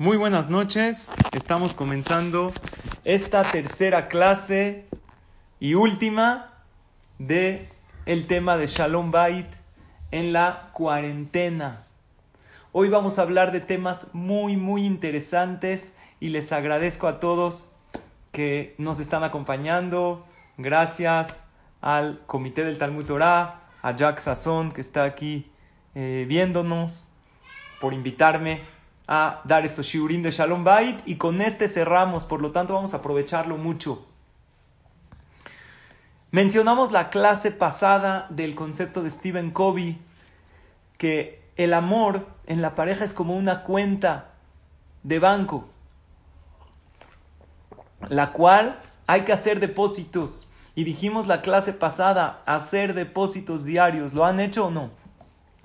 Muy buenas noches. Estamos comenzando esta tercera clase y última de el tema de Shalom Bait en la cuarentena. Hoy vamos a hablar de temas muy muy interesantes y les agradezco a todos que nos están acompañando. Gracias al Comité del Talmud Torah, a Jack Sazón que está aquí eh, viéndonos, por invitarme a dar estos shiurim de Shalom Bait y con este cerramos, por lo tanto vamos a aprovecharlo mucho. Mencionamos la clase pasada del concepto de Stephen Covey, que el amor en la pareja es como una cuenta de banco, la cual hay que hacer depósitos. Y dijimos la clase pasada, hacer depósitos diarios. ¿Lo han hecho o no?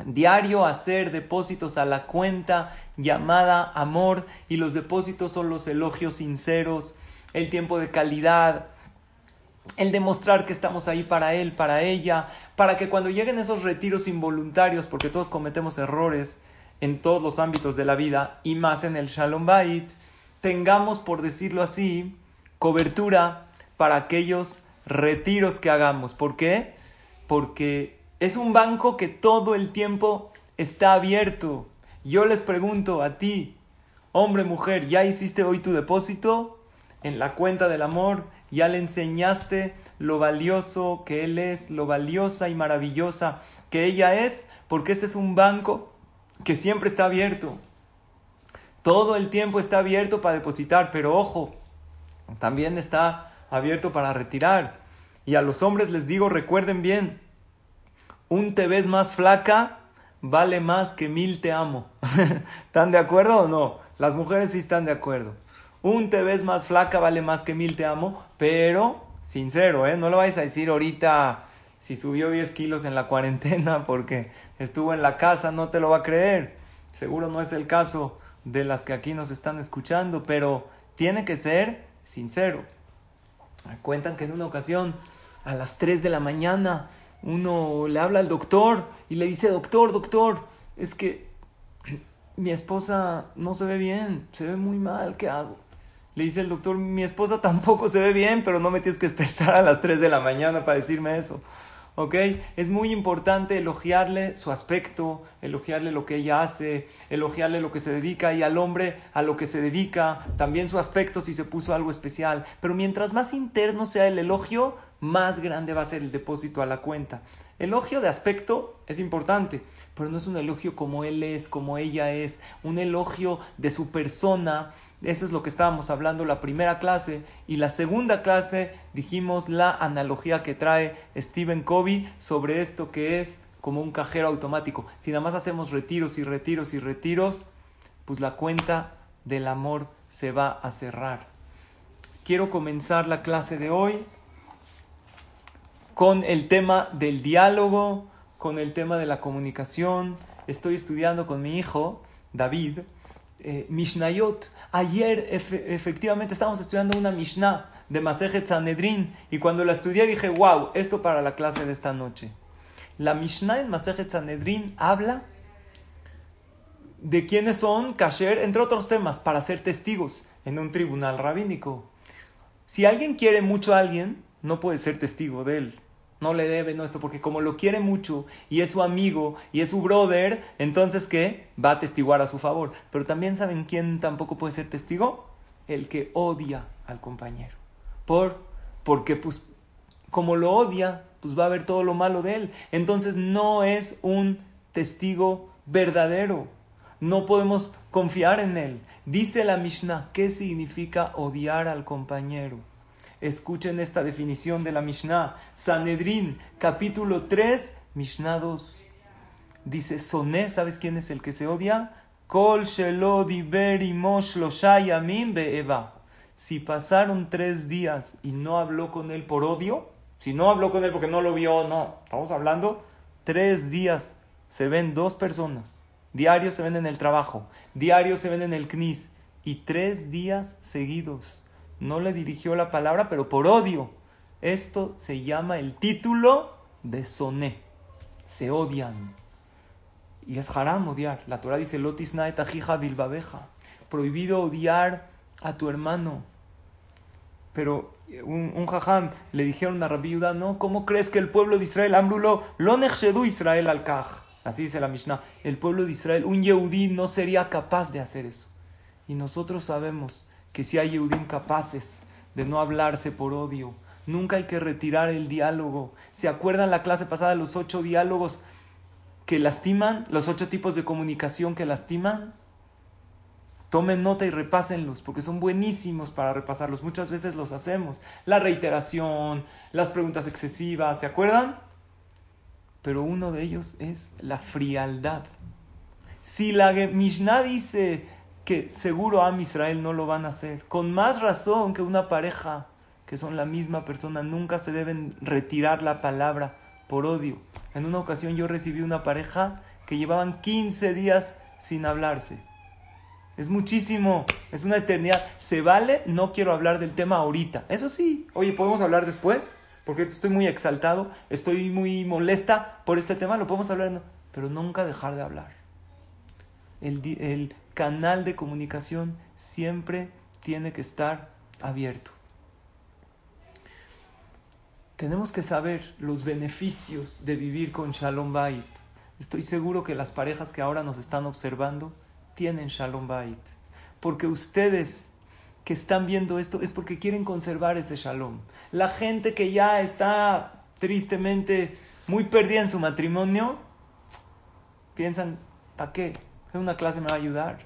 Diario hacer depósitos a la cuenta llamada amor y los depósitos son los elogios sinceros, el tiempo de calidad, el demostrar que estamos ahí para él, para ella, para que cuando lleguen esos retiros involuntarios, porque todos cometemos errores en todos los ámbitos de la vida y más en el Shalom Bait, tengamos, por decirlo así, cobertura para aquellos retiros que hagamos. ¿Por qué? Porque es un banco que todo el tiempo está abierto. Yo les pregunto a ti, hombre, mujer, ¿ya hiciste hoy tu depósito en la cuenta del amor? ¿Ya le enseñaste lo valioso que él es, lo valiosa y maravillosa que ella es? Porque este es un banco que siempre está abierto. Todo el tiempo está abierto para depositar, pero ojo, también está abierto para retirar. Y a los hombres les digo, recuerden bien, un te ves más flaca vale más que mil te amo. ¿Están de acuerdo o no? Las mujeres sí están de acuerdo. Un te ves más flaca vale más que mil te amo, pero sincero, ¿eh? No lo vais a decir ahorita si subió 10 kilos en la cuarentena porque estuvo en la casa, no te lo va a creer. Seguro no es el caso de las que aquí nos están escuchando, pero tiene que ser sincero. Cuentan que en una ocasión, a las 3 de la mañana, uno le habla al doctor y le dice, doctor, doctor, es que mi esposa no se ve bien, se ve muy mal, ¿qué hago? Le dice el doctor, mi esposa tampoco se ve bien, pero no me tienes que despertar a las 3 de la mañana para decirme eso. ¿Ok? Es muy importante elogiarle su aspecto, elogiarle lo que ella hace, elogiarle lo que se dedica y al hombre a lo que se dedica, también su aspecto si se puso algo especial. Pero mientras más interno sea el elogio, más grande va a ser el depósito a la cuenta. Elogio de aspecto es importante, pero no es un elogio como él es, como ella es, un elogio de su persona. Eso es lo que estábamos hablando la primera clase. Y la segunda clase dijimos la analogía que trae Stephen Covey sobre esto que es como un cajero automático. Si nada más hacemos retiros y retiros y retiros, pues la cuenta del amor se va a cerrar. Quiero comenzar la clase de hoy con el tema del diálogo, con el tema de la comunicación. Estoy estudiando con mi hijo, David, eh, Mishnayot. Ayer efectivamente estábamos estudiando una Mishnah de Masejet Sanedrin y cuando la estudié dije, wow, esto para la clase de esta noche. La Mishnah en Masejet Sanedrin habla de quiénes son kasher, entre otros temas, para ser testigos en un tribunal rabínico. Si alguien quiere mucho a alguien, no puede ser testigo de él no le debe nuestro, porque como lo quiere mucho y es su amigo y es su brother, entonces ¿qué? Va a testiguar a su favor. Pero también saben quién tampoco puede ser testigo? El que odia al compañero. ¿Por? Porque pues como lo odia, pues va a ver todo lo malo de él. Entonces no es un testigo verdadero. No podemos confiar en él. Dice la Mishnah, ¿qué significa odiar al compañero? Escuchen esta definición de la Mishnah. Sanedrín, capítulo 3, Mishnah 2. Dice, Soné, ¿sabes quién es el que se odia? Kol. Si pasaron tres días y no habló con él por odio, si no habló con él porque no lo vio, no. Estamos hablando tres días. Se ven dos personas. Diario se ven en el trabajo. Diario se ven en el CNIS. Y tres días seguidos. No le dirigió la palabra, pero por odio. Esto se llama el título de soné. Se odian. Y es haram odiar. La Torah dice, Lotis naetajija bilbabeja. Prohibido odiar a tu hermano. Pero un, un jajam le dijeron a Rabbi no, ¿cómo crees que el pueblo de Israel, Amrulo, lo Israel al kaj? Así dice la Mishnah. El pueblo de Israel, un Yehudí no sería capaz de hacer eso. Y nosotros sabemos que si hay Yehudim capaces de no hablarse por odio, nunca hay que retirar el diálogo. ¿Se acuerdan la clase pasada los ocho diálogos que lastiman? Los ocho tipos de comunicación que lastiman. Tomen nota y repásenlos, porque son buenísimos para repasarlos. Muchas veces los hacemos. La reiteración, las preguntas excesivas, ¿se acuerdan? Pero uno de ellos es la frialdad. Si la Mishnah dice que seguro a Israel no lo van a hacer, con más razón que una pareja que son la misma persona, nunca se deben retirar la palabra por odio. En una ocasión yo recibí una pareja que llevaban 15 días sin hablarse. Es muchísimo, es una eternidad. ¿Se vale? No quiero hablar del tema ahorita. Eso sí, oye, ¿podemos hablar después? Porque estoy muy exaltado, estoy muy molesta por este tema, lo podemos hablar, pero nunca dejar de hablar. El, el canal de comunicación siempre tiene que estar abierto. Tenemos que saber los beneficios de vivir con Shalom Bait. Estoy seguro que las parejas que ahora nos están observando tienen Shalom Bait. Porque ustedes que están viendo esto es porque quieren conservar ese Shalom. La gente que ya está tristemente muy perdida en su matrimonio, piensan, ¿para qué? Una clase me va a ayudar.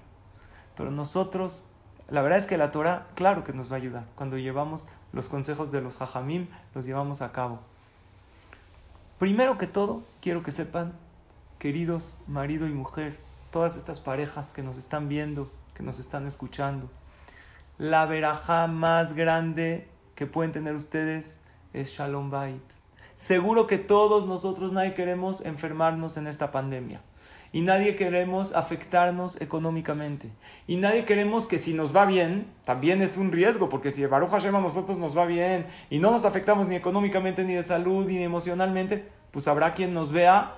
Pero nosotros, la verdad es que la Torah, claro que nos va a ayudar. Cuando llevamos los consejos de los Jajamim, los llevamos a cabo. Primero que todo, quiero que sepan, queridos marido y mujer, todas estas parejas que nos están viendo, que nos están escuchando. La veraja más grande que pueden tener ustedes es Shalom Bait. Seguro que todos nosotros nadie queremos enfermarnos en esta pandemia. Y nadie queremos afectarnos económicamente. Y nadie queremos que si nos va bien, también es un riesgo, porque si Baruch Hashem a nosotros nos va bien y no nos afectamos ni económicamente, ni de salud, ni emocionalmente, pues habrá quien nos vea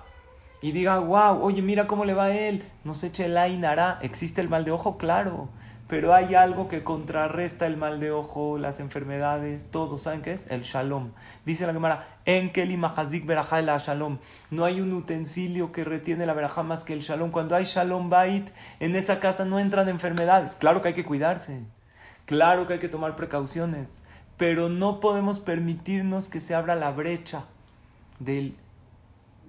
y diga, wow, oye, mira cómo le va a él, no se eche la inara, ¿existe el mal de ojo? Claro, pero hay algo que contrarresta el mal de ojo, las enfermedades, todo, ¿saben qué es? El shalom. Dice la Gemara, en mahazik verajá la shalom. No hay un utensilio que retiene la verajá más que el shalom. Cuando hay shalom bait, en esa casa no entran enfermedades. Claro que hay que cuidarse, claro que hay que tomar precauciones, pero no podemos permitirnos que se abra la brecha del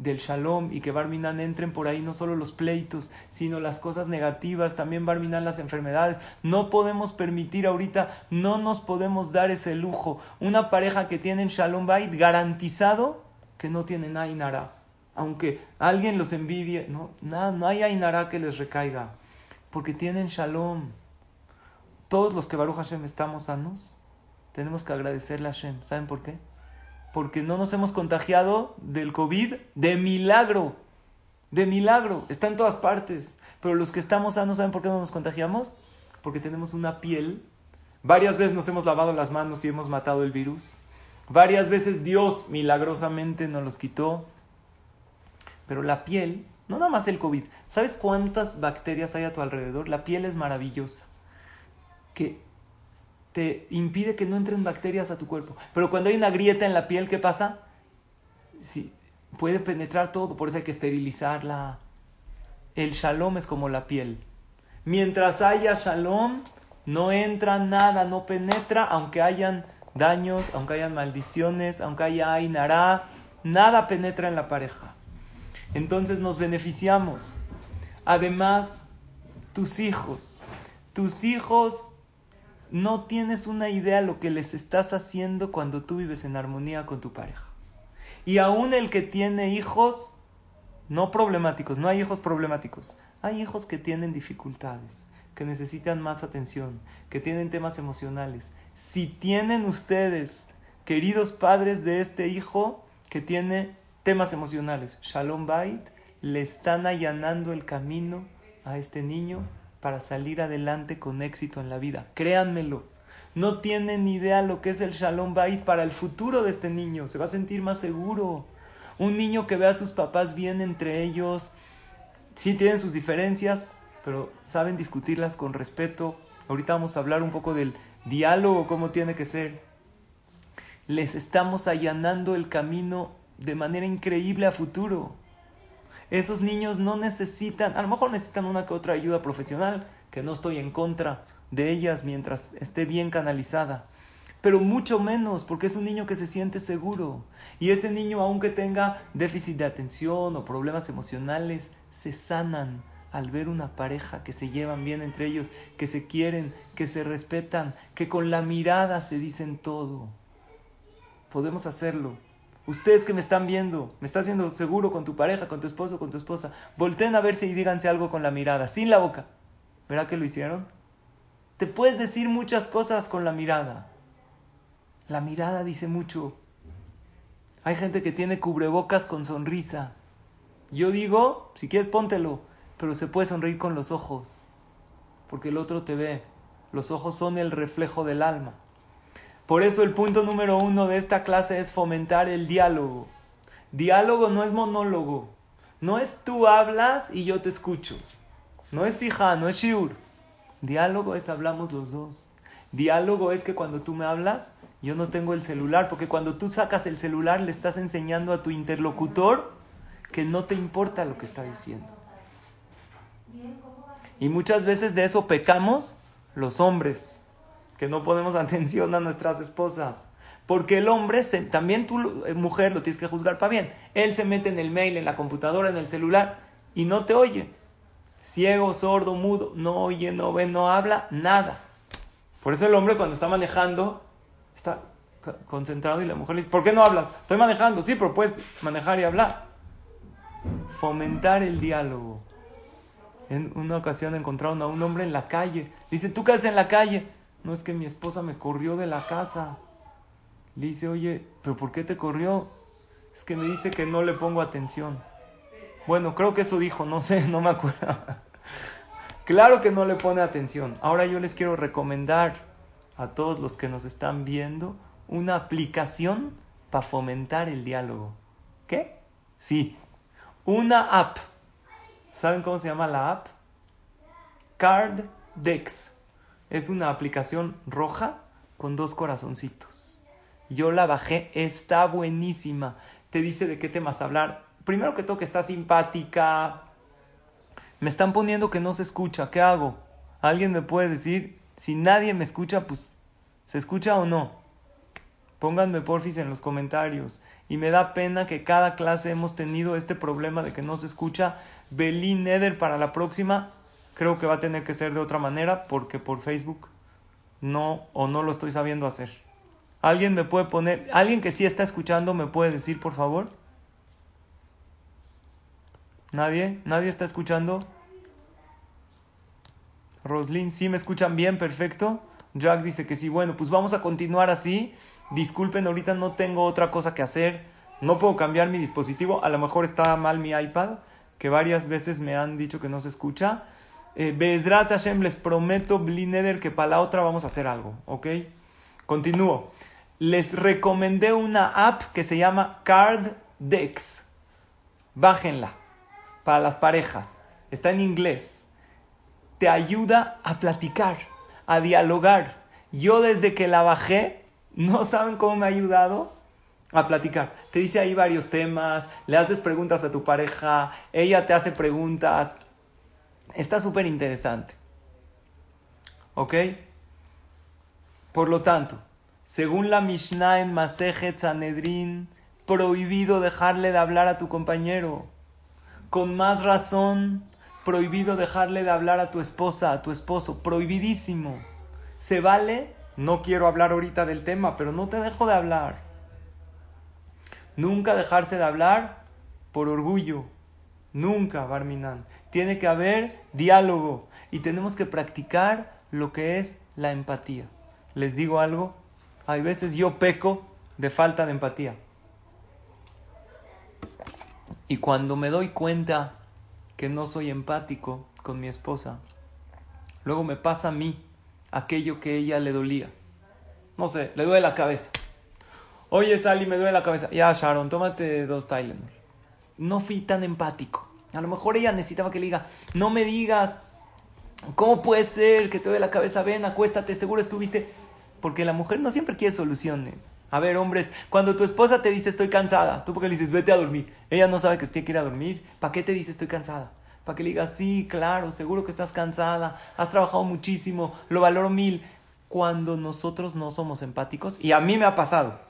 del shalom y que Barminan entren por ahí no solo los pleitos, sino las cosas negativas, también Barminan las enfermedades. No podemos permitir ahorita, no nos podemos dar ese lujo. Una pareja que tiene shalom bait garantizado que no tienen ainara. Aunque alguien los envidie, no, nada, no hay ainara que les recaiga, porque tienen shalom. Todos los que Baruch Hashem estamos sanos, tenemos que agradecerle a Hashem. ¿Saben por qué? Porque no nos hemos contagiado del COVID de milagro. De milagro. Está en todas partes. Pero los que estamos sanos, ¿saben por qué no nos contagiamos? Porque tenemos una piel. Varias veces nos hemos lavado las manos y hemos matado el virus. Varias veces Dios milagrosamente nos los quitó. Pero la piel, no nada más el COVID. ¿Sabes cuántas bacterias hay a tu alrededor? La piel es maravillosa. Que te impide que no entren bacterias a tu cuerpo. Pero cuando hay una grieta en la piel, ¿qué pasa? Sí, puede penetrar todo, por eso hay que esterilizarla. El shalom es como la piel. Mientras haya shalom, no entra nada, no penetra, aunque hayan daños, aunque hayan maldiciones, aunque haya ainara, nada penetra en la pareja. Entonces nos beneficiamos. Además, tus hijos, tus hijos no tienes una idea lo que les estás haciendo cuando tú vives en armonía con tu pareja. Y aún el que tiene hijos no problemáticos, no hay hijos problemáticos, Hay hijos que tienen dificultades, que necesitan más atención, que tienen temas emocionales. Si tienen ustedes, queridos padres de este hijo que tiene temas emocionales, Shalom Bait, le están allanando el camino a este niño para salir adelante con éxito en la vida. Créanmelo. No tienen ni idea lo que es el Shalom Bait para el futuro de este niño. Se va a sentir más seguro. Un niño que ve a sus papás bien entre ellos. Sí tienen sus diferencias, pero saben discutirlas con respeto. Ahorita vamos a hablar un poco del diálogo, cómo tiene que ser. Les estamos allanando el camino de manera increíble a futuro. Esos niños no necesitan, a lo mejor necesitan una que otra ayuda profesional, que no estoy en contra de ellas mientras esté bien canalizada. Pero mucho menos porque es un niño que se siente seguro. Y ese niño, aunque tenga déficit de atención o problemas emocionales, se sanan al ver una pareja que se llevan bien entre ellos, que se quieren, que se respetan, que con la mirada se dicen todo. Podemos hacerlo. Ustedes que me están viendo, me estás viendo seguro con tu pareja, con tu esposo, con tu esposa, volteen a verse y díganse algo con la mirada, sin la boca. ¿Verá que lo hicieron? Te puedes decir muchas cosas con la mirada. La mirada dice mucho. Hay gente que tiene cubrebocas con sonrisa. Yo digo, si quieres póntelo, pero se puede sonreír con los ojos, porque el otro te ve. Los ojos son el reflejo del alma. Por eso el punto número uno de esta clase es fomentar el diálogo. Diálogo no es monólogo. No es tú hablas y yo te escucho. No es hija, no es shiur. Diálogo es hablamos los dos. Diálogo es que cuando tú me hablas, yo no tengo el celular, porque cuando tú sacas el celular le estás enseñando a tu interlocutor que no te importa lo que está diciendo. Y muchas veces de eso pecamos los hombres que no ponemos atención a nuestras esposas. Porque el hombre, también tú, eh, mujer, lo tienes que juzgar para bien. Él se mete en el mail, en la computadora, en el celular y no te oye. Ciego, sordo, mudo, no oye, no ve, no habla, nada. Por eso el hombre cuando está manejando está concentrado y la mujer le dice, ¿por qué no hablas? Estoy manejando, sí, pero puedes manejar y hablar. Fomentar el diálogo. En una ocasión encontraron a un hombre en la calle. Dice, ¿tú qué haces en la calle? No es que mi esposa me corrió de la casa. Le dice, oye, ¿pero por qué te corrió? Es que me dice que no le pongo atención. Bueno, creo que eso dijo, no sé, no me acuerdo. claro que no le pone atención. Ahora yo les quiero recomendar a todos los que nos están viendo una aplicación para fomentar el diálogo. ¿Qué? Sí, una app. ¿Saben cómo se llama la app? Card Dex. Es una aplicación roja con dos corazoncitos. Yo la bajé, está buenísima. Te dice de qué temas hablar. Primero que todo que está simpática. Me están poniendo que no se escucha. ¿Qué hago? ¿Alguien me puede decir? Si nadie me escucha, pues ¿se escucha o no? Pónganme porfis en los comentarios. Y me da pena que cada clase hemos tenido este problema de que no se escucha. Belín Eder para la próxima creo que va a tener que ser de otra manera porque por Facebook no o no lo estoy sabiendo hacer. ¿Alguien me puede poner, alguien que sí está escuchando me puede decir por favor? ¿Nadie? ¿Nadie está escuchando? Roslyn, ¿sí me escuchan bien? Perfecto. Jack dice que sí. Bueno, pues vamos a continuar así. Disculpen, ahorita no tengo otra cosa que hacer. No puedo cambiar mi dispositivo. A lo mejor está mal mi iPad, que varias veces me han dicho que no se escucha. Eh, Bezrat Hashem, les prometo, Blineder, que para la otra vamos a hacer algo, ¿ok? Continúo. Les recomendé una app que se llama Card Dex. Bájenla para las parejas. Está en inglés. Te ayuda a platicar, a dialogar. Yo desde que la bajé, no saben cómo me ha ayudado a platicar. Te dice ahí varios temas, le haces preguntas a tu pareja, ella te hace preguntas, Está súper interesante. ¿Ok? Por lo tanto, según la Mishnah en Masejet Sanedrin, prohibido dejarle de hablar a tu compañero. Con más razón, prohibido dejarle de hablar a tu esposa, a tu esposo. Prohibidísimo. ¿Se vale? No quiero hablar ahorita del tema, pero no te dejo de hablar. Nunca dejarse de hablar por orgullo. Nunca, Barminan. Tiene que haber diálogo y tenemos que practicar lo que es la empatía. Les digo algo, hay veces yo peco de falta de empatía. Y cuando me doy cuenta que no soy empático con mi esposa, luego me pasa a mí aquello que ella le dolía. No sé, le duele la cabeza. Oye, Sally, me duele la cabeza. Ya, Sharon, tómate dos Tylenol. No fui tan empático. A lo mejor ella necesitaba que le diga, no me digas, ¿cómo puede ser que te duele la cabeza? Ven, acuéstate, seguro estuviste. Porque la mujer no siempre quiere soluciones. A ver, hombres, cuando tu esposa te dice estoy cansada, tú porque le dices vete a dormir, ella no sabe que usted quiere dormir, ¿para qué te dice estoy cansada? Para que le digas sí, claro, seguro que estás cansada, has trabajado muchísimo, lo valoro mil. Cuando nosotros no somos empáticos, y a mí me ha pasado,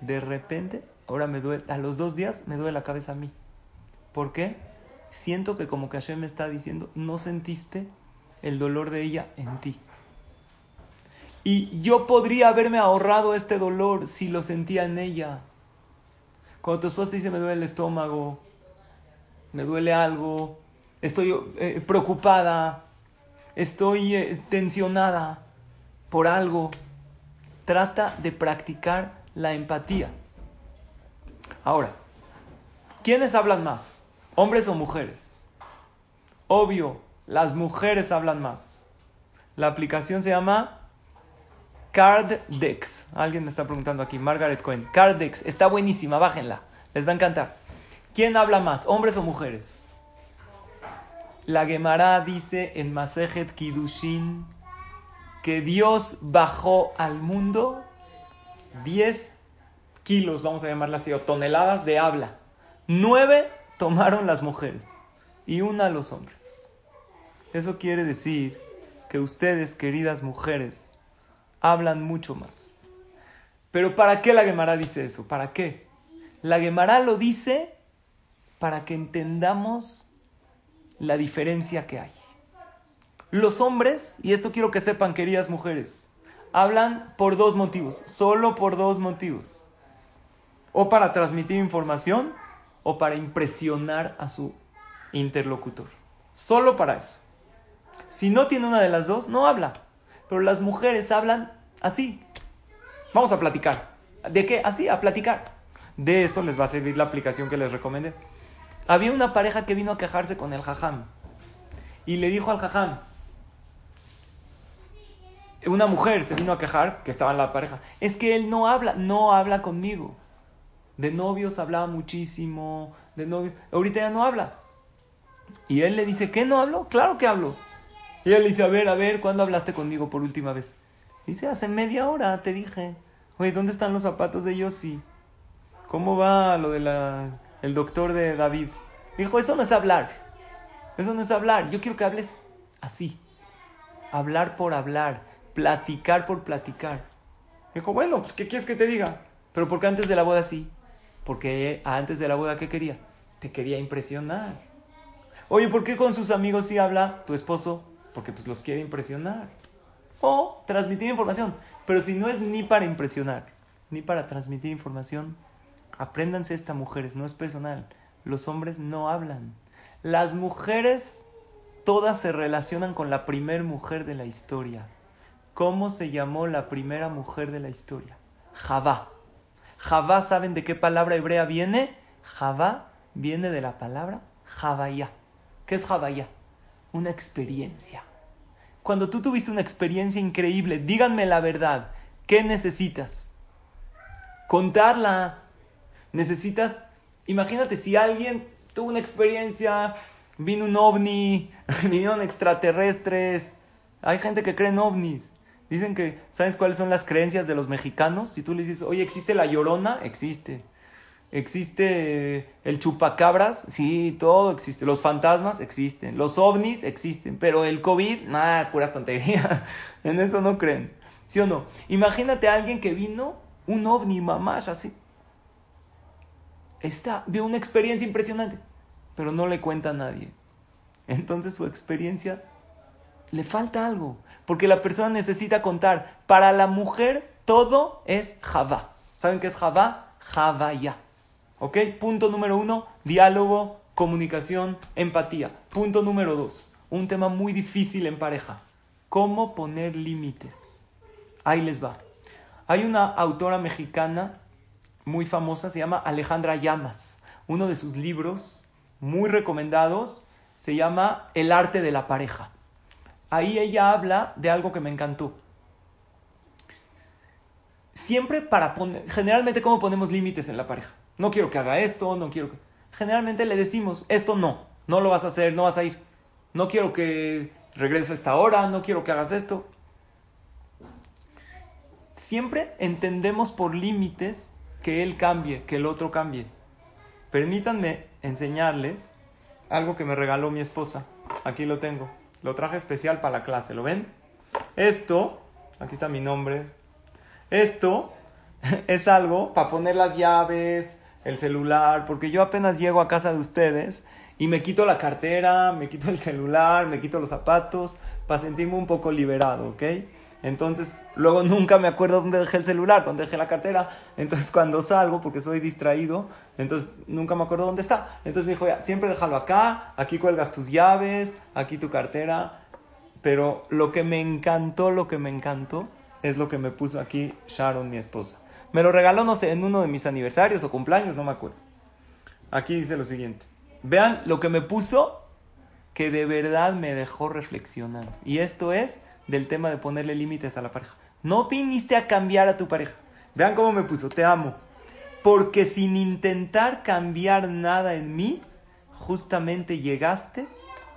de repente, ahora me duele, a los dos días me duele la cabeza a mí. ¿Por qué? Siento que como que Hashem me está diciendo, no sentiste el dolor de ella en ti. Y yo podría haberme ahorrado este dolor si lo sentía en ella. Cuando tu esposa te dice me duele el estómago, me duele algo, estoy eh, preocupada, estoy eh, tensionada por algo, trata de practicar la empatía. Ahora, ¿quiénes hablan más? ¿Hombres o mujeres? Obvio, las mujeres hablan más. La aplicación se llama CardDex. Alguien me está preguntando aquí, Margaret Cohen. CardDex, está buenísima, bájenla. Les va a encantar. ¿Quién habla más, hombres o mujeres? La Gemara dice en Masejet Kidushin que Dios bajó al mundo 10 kilos, vamos a llamarla así, o toneladas de habla. 9 tomaron las mujeres y una los hombres. Eso quiere decir que ustedes, queridas mujeres, hablan mucho más. Pero ¿para qué la Gemara dice eso? ¿Para qué? La Gemara lo dice para que entendamos la diferencia que hay. Los hombres, y esto quiero que sepan, queridas mujeres, hablan por dos motivos, solo por dos motivos. O para transmitir información o para impresionar a su interlocutor. Solo para eso. Si no tiene una de las dos, no habla. Pero las mujeres hablan así. Vamos a platicar. ¿De qué? Así, a platicar. De esto les va a servir la aplicación que les recomendé. Había una pareja que vino a quejarse con el jajam. Y le dijo al jajam, una mujer se vino a quejar, que estaba en la pareja, es que él no habla, no habla conmigo. De novios hablaba muchísimo, de novios, ahorita ya no habla. Y él le dice, ¿qué no hablo? Claro que hablo. Y él le dice, a ver, a ver, ¿cuándo hablaste conmigo por última vez? Dice, hace media hora te dije. Oye, ¿dónde están los zapatos de Yossi? ¿Cómo va lo del el doctor de David? Dijo, eso no es hablar. Eso no es hablar. Yo quiero que hables así. Hablar por hablar. Platicar por platicar. Dijo, bueno, pues ¿qué quieres que te diga? Pero ¿por qué antes de la boda sí? Porque antes de la boda, ¿qué quería? Te quería impresionar. Oye, ¿por qué con sus amigos sí habla tu esposo? porque pues los quiere impresionar. O transmitir información. Pero si no es ni para impresionar, ni para transmitir información, apréndanse esta mujeres, no es personal. Los hombres no hablan. Las mujeres todas se relacionan con la primer mujer de la historia. ¿Cómo se llamó la primera mujer de la historia? Javá. Javá, ¿saben de qué palabra hebrea viene? Javá viene de la palabra Javaya. ¿Qué es Javaya? una experiencia. Cuando tú tuviste una experiencia increíble, díganme la verdad, ¿qué necesitas? Contarla. Necesitas, imagínate si alguien tuvo una experiencia, vino un ovni, vinieron extraterrestres, hay gente que cree en ovnis. Dicen que, ¿sabes cuáles son las creencias de los mexicanos? Si tú le dices, oye, ¿existe la llorona? Existe. Existe el chupacabras, sí, todo existe. Los fantasmas existen. Los ovnis existen. Pero el COVID, nada, puras tonterías. en eso no creen. ¿Sí o no? Imagínate a alguien que vino, un ovni mamás así. Está, vio una experiencia impresionante, pero no le cuenta a nadie. Entonces su experiencia le falta algo. Porque la persona necesita contar. Para la mujer todo es Java. ¿Saben qué es Java? ya. ¿Ok? Punto número uno, diálogo comunicación, empatía. Punto número dos, un tema muy difícil en pareja. ¿Cómo poner límites? Ahí les va. Hay una autora mexicana muy famosa, se llama Alejandra Llamas. Uno de sus libros muy recomendados se llama El arte de la pareja. Ahí ella habla de algo que me encantó. Siempre para poner, generalmente cómo ponemos límites en la pareja. No quiero que haga esto, no quiero que... Generalmente le decimos, esto no, no lo vas a hacer, no vas a ir. No quiero que regreses a esta hora, no quiero que hagas esto. Siempre entendemos por límites que él cambie, que el otro cambie. Permítanme enseñarles algo que me regaló mi esposa. Aquí lo tengo. Lo traje especial para la clase, ¿lo ven? Esto, aquí está mi nombre. Esto es algo para poner las llaves, el celular, porque yo apenas llego a casa de ustedes y me quito la cartera, me quito el celular, me quito los zapatos para sentirme un poco liberado, ¿ok? Entonces, luego nunca me acuerdo dónde dejé el celular, dónde dejé la cartera. Entonces, cuando salgo, porque soy distraído, entonces nunca me acuerdo dónde está. Entonces me dijo, ya, siempre déjalo acá, aquí cuelgas tus llaves, aquí tu cartera. Pero lo que me encantó, lo que me encantó, es lo que me puso aquí Sharon, mi esposa. Me lo regaló, no sé, en uno de mis aniversarios o cumpleaños, no me acuerdo. Aquí dice lo siguiente. Vean lo que me puso que de verdad me dejó reflexionando. Y esto es del tema de ponerle límites a la pareja. No viniste a cambiar a tu pareja. Vean cómo me puso, te amo. Porque sin intentar cambiar nada en mí, justamente llegaste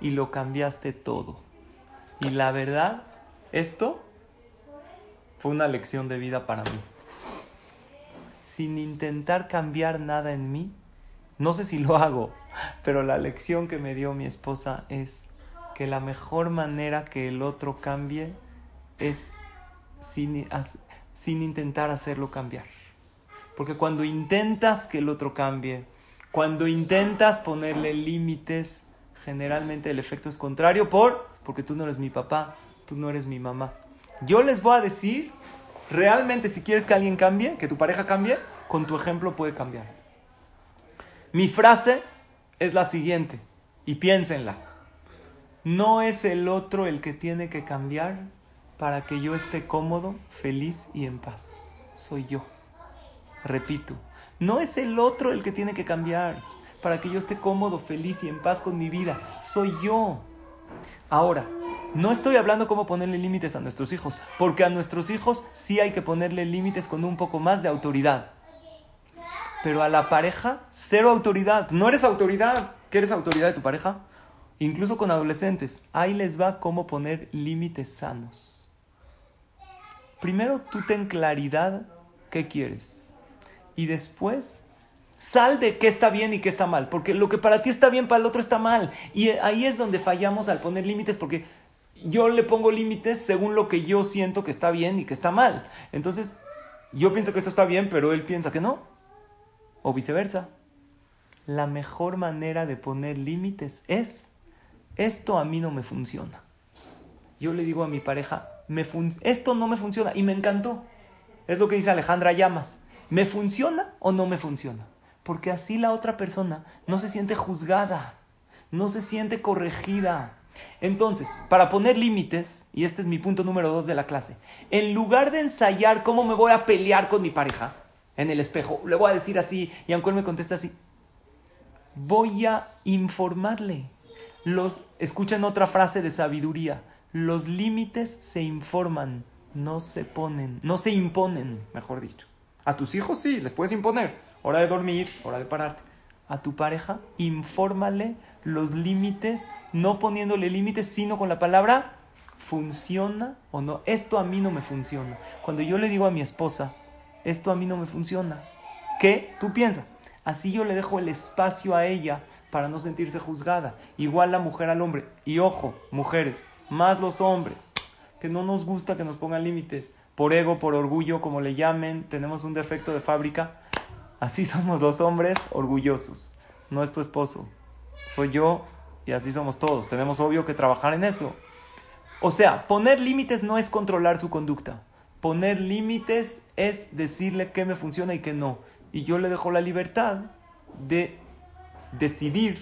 y lo cambiaste todo. Y la verdad, esto fue una lección de vida para mí. Sin intentar cambiar nada en mí, no sé si lo hago, pero la lección que me dio mi esposa es que la mejor manera que el otro cambie es sin, sin intentar hacerlo cambiar. Porque cuando intentas que el otro cambie, cuando intentas ponerle límites, generalmente el efecto es contrario por porque tú no eres mi papá, tú no eres mi mamá. Yo les voy a decir, realmente si quieres que alguien cambie, que tu pareja cambie, con tu ejemplo puede cambiar. Mi frase es la siguiente, y piénsenla. No es el otro el que tiene que cambiar para que yo esté cómodo, feliz y en paz. Soy yo. Repito, no es el otro el que tiene que cambiar para que yo esté cómodo, feliz y en paz con mi vida. Soy yo. Ahora, no estoy hablando cómo ponerle límites a nuestros hijos, porque a nuestros hijos sí hay que ponerle límites con un poco más de autoridad. Pero a la pareja, cero autoridad. No eres autoridad. ¿Qué eres autoridad de tu pareja? Incluso con adolescentes, ahí les va cómo poner límites sanos. Primero tú ten claridad qué quieres y después sal de qué está bien y qué está mal, porque lo que para ti está bien para el otro está mal y ahí es donde fallamos al poner límites porque yo le pongo límites según lo que yo siento que está bien y que está mal. Entonces, yo pienso que esto está bien, pero él piensa que no. O viceversa. La mejor manera de poner límites es esto a mí no me funciona. Yo le digo a mi pareja, me esto no me funciona y me encantó. Es lo que dice Alejandra Llamas. ¿Me funciona o no me funciona? Porque así la otra persona no se siente juzgada, no se siente corregida. Entonces, para poner límites, y este es mi punto número dos de la clase, en lugar de ensayar cómo me voy a pelear con mi pareja en el espejo, le voy a decir así, y aunque él me conteste así, voy a informarle los, escuchen otra frase de sabiduría. Los límites se informan, no se ponen, no se imponen, mejor dicho. A tus hijos sí, les puedes imponer. Hora de dormir, hora de pararte. A tu pareja, infórmale los límites, no poniéndole límites, sino con la palabra funciona o no. Esto a mí no me funciona. Cuando yo le digo a mi esposa, esto a mí no me funciona, ¿qué? Tú piensa. Así yo le dejo el espacio a ella para no sentirse juzgada. Igual la mujer al hombre. Y ojo, mujeres, más los hombres, que no nos gusta que nos pongan límites. Por ego, por orgullo, como le llamen, tenemos un defecto de fábrica. Así somos los hombres orgullosos. No es tu esposo, soy yo y así somos todos. Tenemos obvio que trabajar en eso. O sea, poner límites no es controlar su conducta. Poner límites es decirle qué me funciona y qué no. Y yo le dejo la libertad de decidir,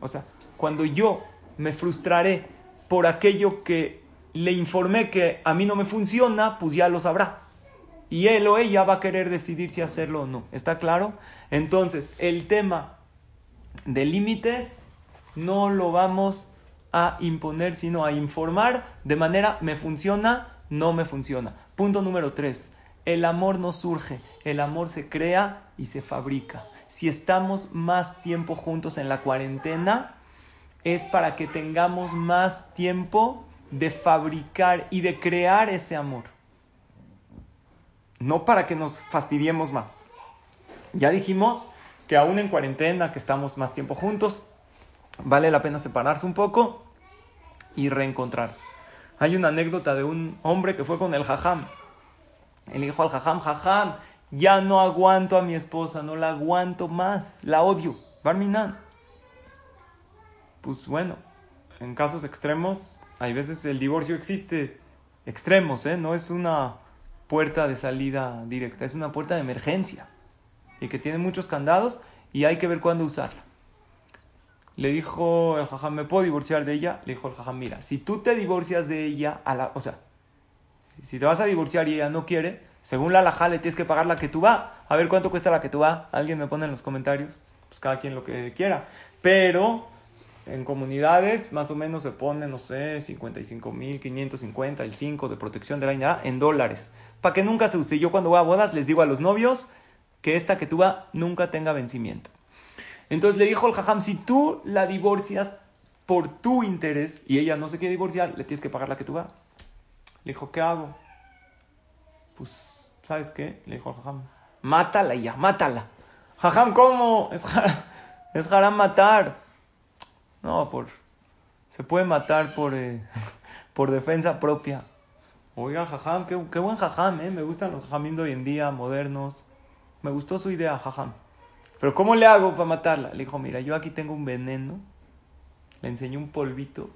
o sea, cuando yo me frustraré por aquello que le informé que a mí no me funciona, pues ya lo sabrá. Y él o ella va a querer decidir si hacerlo o no. ¿Está claro? Entonces, el tema de límites no lo vamos a imponer, sino a informar de manera me funciona, no me funciona. Punto número tres. El amor no surge, el amor se crea y se fabrica. Si estamos más tiempo juntos en la cuarentena, es para que tengamos más tiempo de fabricar y de crear ese amor. No para que nos fastidiemos más. Ya dijimos que aún en cuarentena, que estamos más tiempo juntos, vale la pena separarse un poco y reencontrarse. Hay una anécdota de un hombre que fue con el jajam. Él dijo al jajam, jajam, ya no aguanto a mi esposa, no la aguanto más, la odio. Barminan. Pues bueno, en casos extremos, hay veces el divorcio existe extremos, ¿eh? No es una puerta de salida directa, es una puerta de emergencia y que tiene muchos candados y hay que ver cuándo usarla. Le dijo el jajam, ¿me puedo divorciar de ella? Le dijo el jajam, mira, si tú te divorcias de ella, a la, o sea, si te vas a divorciar y ella no quiere, según la alajá le tienes que pagar la que tú va. A ver cuánto cuesta la que tú va. Alguien me pone en los comentarios. Pues cada quien lo que quiera. Pero en comunidades más o menos se pone, no sé, 55 mil, 550, el 5 de protección de la INA en dólares. Para que nunca se use. Yo cuando voy a bodas les digo a los novios que esta que tú va nunca tenga vencimiento. Entonces le dijo el jajam, si tú la divorcias por tu interés y ella no se quiere divorciar, le tienes que pagar la que tú va. Le dijo, ¿qué hago? Pues, ¿sabes qué? Le dijo el jajam, mátala ya, mátala. Jajam, ¿cómo? Es haram, es matar. No, por, se puede matar por, eh, por defensa propia. Oiga, jajam, qué, qué buen jajam, ¿eh? Me gustan los jajamim de hoy en día, modernos. Me gustó su idea, jajam. Pero ¿cómo le hago para matarla? Le dijo, mira, yo aquí tengo un veneno. Le enseñó un polvito.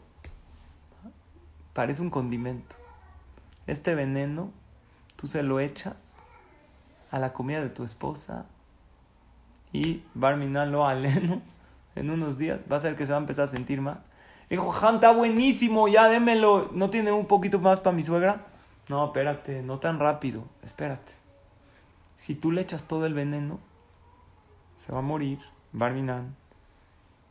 Parece un condimento. Este veneno, tú se lo echas a la comida de tu esposa y Barminalo aleno en unos días. Va a ser que se va a empezar a sentir mal. Dijo, jajam, está buenísimo, ya démelo. ¿No tiene un poquito más para mi suegra? No, espérate, no tan rápido, espérate. Si tú le echas todo el veneno, se va a morir, Barminan.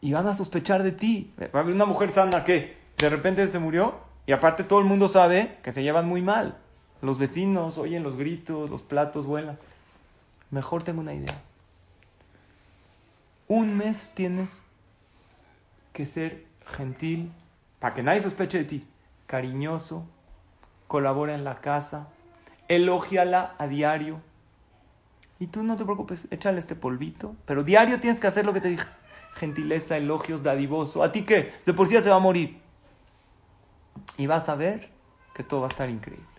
Y van a sospechar de ti. Va a haber una mujer sana que de repente se murió y aparte todo el mundo sabe que se llevan muy mal. Los vecinos oyen los gritos, los platos vuelan. Mejor tengo una idea. Un mes tienes que ser gentil para que nadie sospeche de ti. Cariñoso, colabora en la casa, elógiala a diario y tú no te preocupes, échale este polvito. Pero diario tienes que hacer lo que te dije. Gentileza, elogios, dadivoso. ¿A ti qué? De por sí ya se va a morir. Y vas a ver que todo va a estar increíble.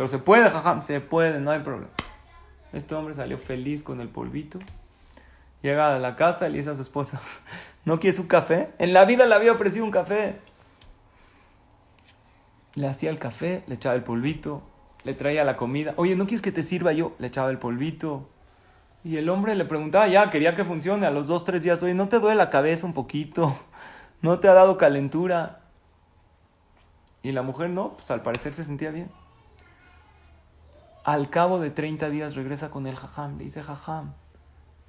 Pero se puede, jajam, se puede, no hay problema. Este hombre salió feliz con el polvito. Llega a la casa y le dice a su esposa, ¿no quieres un café? En la vida le había ofrecido un café. Le hacía el café, le echaba el polvito, le traía la comida. Oye, ¿no quieres que te sirva yo? Le echaba el polvito. Y el hombre le preguntaba, ya, quería que funcione a los dos, tres días. Oye, ¿no te duele la cabeza un poquito? ¿No te ha dado calentura? Y la mujer no, pues al parecer se sentía bien. Al cabo de 30 días regresa con el jajam. Le dice, jajam,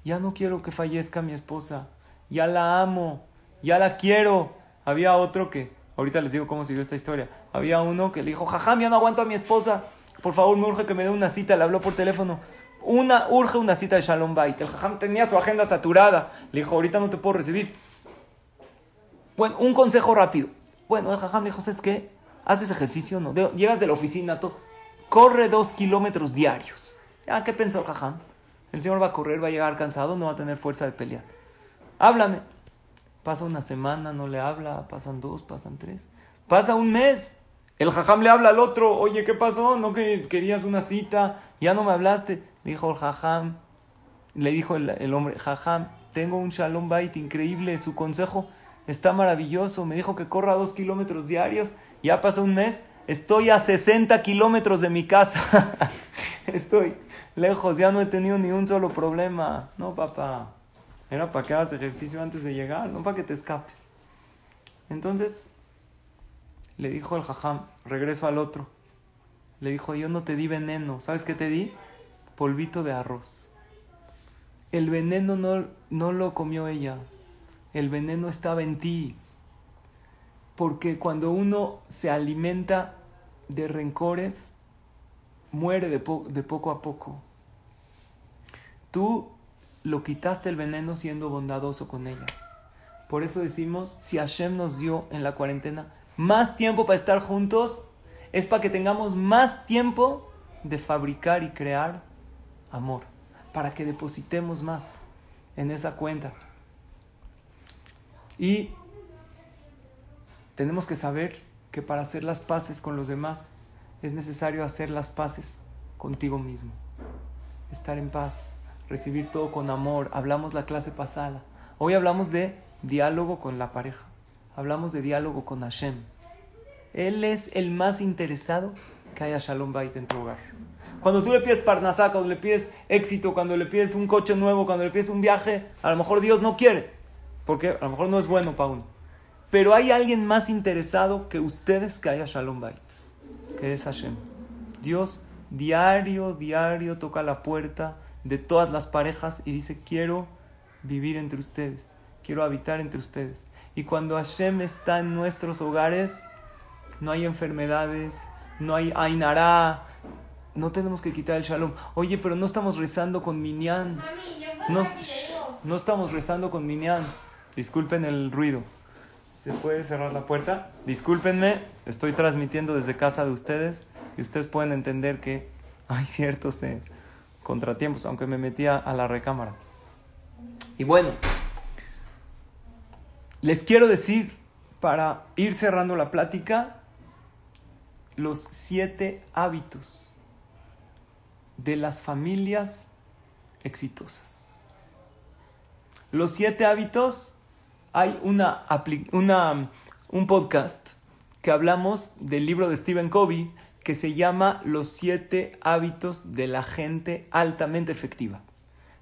ya no quiero que fallezca mi esposa. Ya la amo. Ya la quiero. Había otro que, ahorita les digo cómo siguió esta historia. Había uno que le dijo, jajam, ya no aguanto a mi esposa. Por favor, me urge que me dé una cita. Le habló por teléfono. Una, urge una cita de Shalom Bait. El jajam tenía su agenda saturada. Le dijo, ahorita no te puedo recibir. Bueno, un consejo rápido. Bueno, el jajam le dijo, ¿sabes qué? Haces ejercicio, ¿no? llegas de la oficina, todo. Corre dos kilómetros diarios. Ah, ¿qué pensó el jajam? El señor va a correr, va a llegar cansado, no va a tener fuerza de pelear. Háblame. Pasa una semana, no le habla. Pasan dos, pasan tres. Pasa un mes. El jajam le habla al otro, oye, ¿qué pasó? ¿No que querías una cita? Ya no me hablaste. Dijo el jajam, le dijo el, hombre, jajam, tengo un shalom bait increíble, su consejo está maravilloso. Me dijo que corra dos kilómetros diarios. Ya pasó un mes, estoy a 60 kilómetros de mi casa. estoy lejos, ya no he tenido ni un solo problema. No, papá. Era para que hagas ejercicio antes de llegar, no para que te escapes. Entonces, le dijo el jajam, regreso al otro. Le dijo, yo no te di veneno. ¿Sabes qué te di? Polvito de arroz. El veneno no, no lo comió ella. El veneno estaba en ti. Porque cuando uno se alimenta de rencores, muere de, poco a poco. Tú lo quitaste el veneno siendo bondadoso con ella. Por eso decimos, si Hashem nos dio en la cuarentena más tiempo para estar juntos, es para que tengamos más tiempo de fabricar y crear amor, para que depositemos más en esa cuenta. Y tenemos que saber que para hacer las paces con los demás es necesario hacer las paces contigo mismo, estar en paz, recibir todo con amor. Hablamos la clase pasada. Hoy hablamos de diálogo con la pareja. Hablamos de diálogo con Hashem. Él es el más interesado que haya Shalom Bait en tu hogar. Cuando tú le pides Parnasá, cuando le pides éxito, cuando le pides un coche nuevo, cuando le pides un viaje, a lo mejor Dios no quiere. Porque a lo mejor no es bueno para uno. Pero hay alguien más interesado que ustedes que haya Shalom Bait, que es Hashem. Dios diario, diario toca la puerta de todas las parejas y dice, quiero vivir entre ustedes, quiero habitar entre ustedes. Y cuando Hashem está en nuestros hogares, no hay enfermedades, no hay Ainara, no tenemos que quitar el shalom. Oye, pero no estamos rezando con Minyan. No, no estamos rezando con Minyan. Disculpen el ruido. ¿Se puede cerrar la puerta? Discúlpenme, estoy transmitiendo desde casa de ustedes y ustedes pueden entender que hay ciertos eh, contratiempos, aunque me metía a la recámara. Y bueno, les quiero decir, para ir cerrando la plática, los siete hábitos de las familias exitosas. Los siete hábitos, hay una, una, un podcast que hablamos del libro de Stephen Covey que se llama Los siete hábitos de la gente altamente efectiva.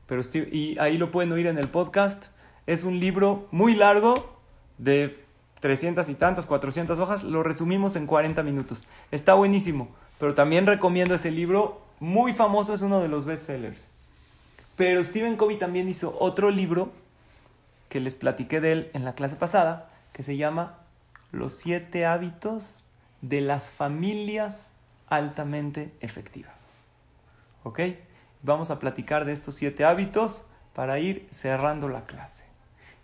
Pero, y ahí lo pueden oír en el podcast. Es un libro muy largo de 300 y tantas, 400 hojas, lo resumimos en 40 minutos. Está buenísimo, pero también recomiendo ese libro, muy famoso, es uno de los bestsellers. Pero Stephen Covey también hizo otro libro que les platiqué de él en la clase pasada, que se llama Los siete hábitos de las familias altamente efectivas. ¿Ok? Vamos a platicar de estos siete hábitos para ir cerrando la clase.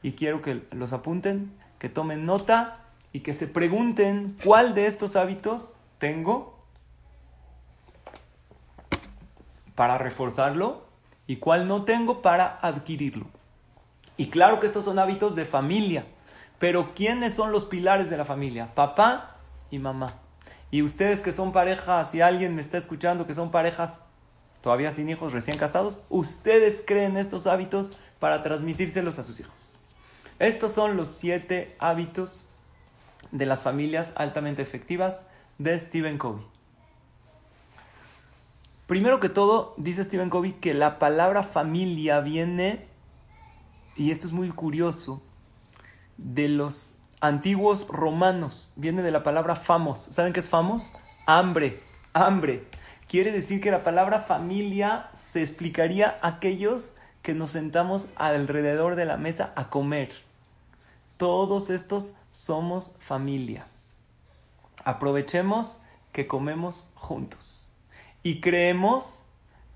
Y quiero que los apunten que tomen nota y que se pregunten cuál de estos hábitos tengo para reforzarlo y cuál no tengo para adquirirlo. Y claro que estos son hábitos de familia, pero ¿quiénes son los pilares de la familia? Papá y mamá. Y ustedes que son parejas, si alguien me está escuchando que son parejas todavía sin hijos, recién casados, ustedes creen estos hábitos para transmitírselos a sus hijos. Estos son los siete hábitos de las familias altamente efectivas de Stephen Covey. Primero que todo, dice Stephen Covey que la palabra familia viene, y esto es muy curioso, de los antiguos romanos. Viene de la palabra famos. ¿Saben qué es famos? Hambre, hambre. Quiere decir que la palabra familia se explicaría a aquellos que nos sentamos alrededor de la mesa a comer. Todos estos somos familia. Aprovechemos que comemos juntos. Y creemos,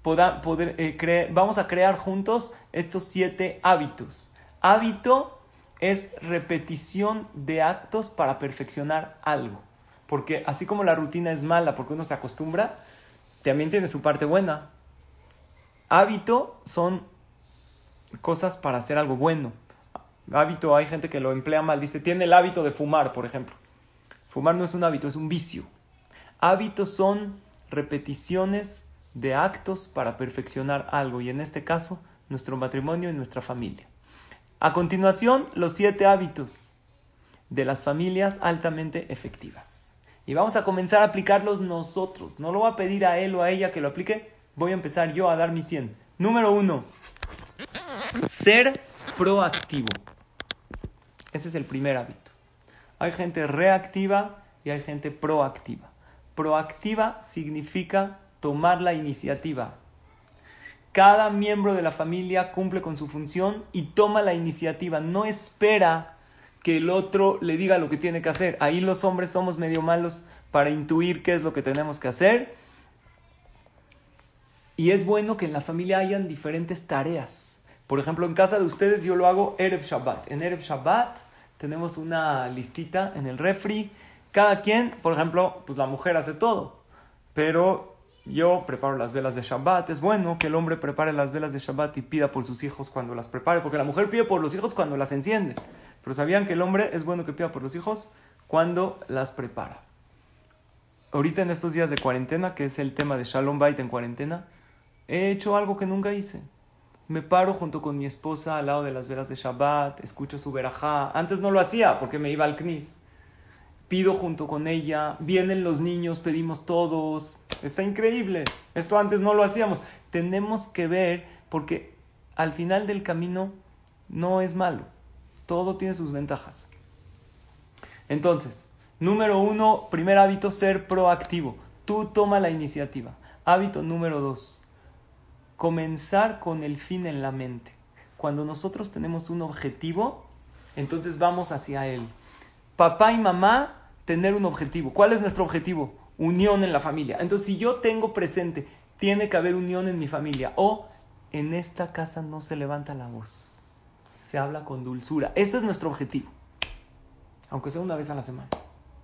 poder, eh, vamos a crear juntos estos siete hábitos. Hábito es repetición de actos para perfeccionar algo. Porque así como la rutina es mala porque uno se acostumbra, también tiene su parte buena. Hábito son cosas para hacer algo bueno. Hábito, hay gente que lo emplea mal. Dice, tiene el hábito de fumar, por ejemplo. Fumar no es un hábito, es un vicio. Hábitos son repeticiones de actos para perfeccionar algo, y en este caso, nuestro matrimonio y nuestra familia. A continuación, los siete hábitos de las familias altamente efectivas. Y vamos a comenzar a aplicarlos nosotros. No lo voy a pedir a él o a ella que lo aplique, voy a empezar yo a dar mi 100. Número uno, ser proactivo. Ese es el primer hábito. Hay gente reactiva y hay gente proactiva. Proactiva significa tomar la iniciativa. Cada miembro de la familia cumple con su función y toma la iniciativa. No espera que el otro le diga lo que tiene que hacer. Ahí los hombres somos medio malos para intuir qué es lo que tenemos que hacer. Y es bueno que en la familia hayan diferentes tareas. Por ejemplo, en casa de ustedes yo lo hago Erev Shabbat. En Erev Shabbat tenemos una listita en el refri. Cada quien, por ejemplo, pues la mujer hace todo. Pero yo preparo las velas de Shabbat. Es bueno que el hombre prepare las velas de Shabbat y pida por sus hijos cuando las prepare. Porque la mujer pide por los hijos cuando las enciende. Pero sabían que el hombre es bueno que pida por los hijos cuando las prepara. Ahorita en estos días de cuarentena, que es el tema de Shalom Bait en cuarentena, he hecho algo que nunca hice. Me paro junto con mi esposa al lado de las velas de Shabbat, escucho su verajá. Antes no lo hacía porque me iba al knis. Pido junto con ella, vienen los niños, pedimos todos. Está increíble. Esto antes no lo hacíamos. Tenemos que ver porque al final del camino no es malo. Todo tiene sus ventajas. Entonces, número uno, primer hábito, ser proactivo. Tú toma la iniciativa. Hábito número dos, comenzar con el fin en la mente. Cuando nosotros tenemos un objetivo, entonces vamos hacia él. Papá y mamá, tener un objetivo. ¿Cuál es nuestro objetivo? Unión en la familia. Entonces, si yo tengo presente, tiene que haber unión en mi familia. O en esta casa no se levanta la voz se habla con dulzura. Este es nuestro objetivo. Aunque sea una vez a la semana.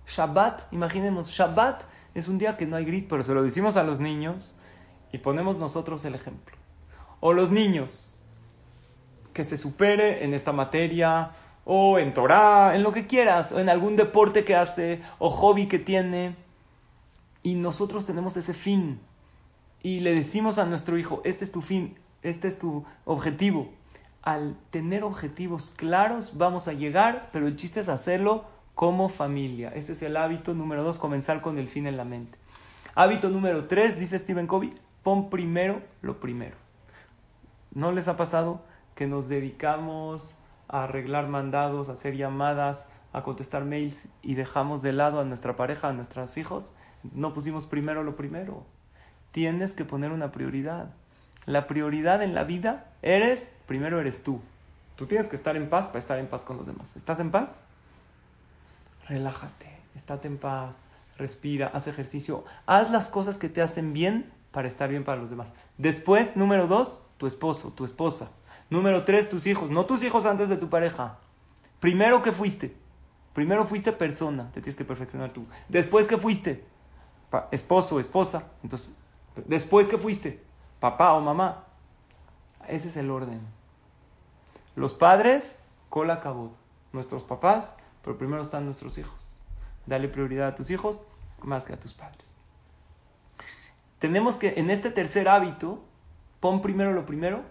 Shabbat, imaginemos, Shabbat es un día que no hay grito, pero se lo decimos a los niños y ponemos nosotros el ejemplo. O los niños, que se supere en esta materia, o en Torah, en lo que quieras, o en algún deporte que hace, o hobby que tiene. Y nosotros tenemos ese fin. Y le decimos a nuestro hijo, este es tu fin, este es tu objetivo al tener objetivos claros vamos a llegar, pero el chiste es hacerlo como familia. Este es el hábito número dos, comenzar con el fin en la mente. Hábito número tres, dice Stephen Covey, pon primero lo primero. ¿No les ha pasado que nos dedicamos a arreglar mandados, a hacer llamadas, a contestar mails y dejamos de lado a nuestra pareja, a nuestros hijos? No pusimos primero lo primero. Tienes que poner una prioridad. La prioridad en la vida eres, primero eres tú. Tú tienes que estar en paz para estar en paz con los demás. ¿Estás en paz? Relájate, estate en paz, respira, haz ejercicio, haz las cosas que te hacen bien para estar bien para los demás. Después, número dos, tu esposo, tu esposa. Número tres, tus hijos. No tus hijos antes de tu pareja. Primero que fuiste. Primero fuiste persona, te tienes que perfeccionar tú. Después que fuiste esposo, esposa. Entonces, después que fuiste papá o mamá. Ese es el orden. Los padres, cola cabot. Nuestros papás, pero primero están nuestros hijos. Dale prioridad a tus hijos más que a tus padres. Tenemos que, en este tercer hábito, pon primero lo primero,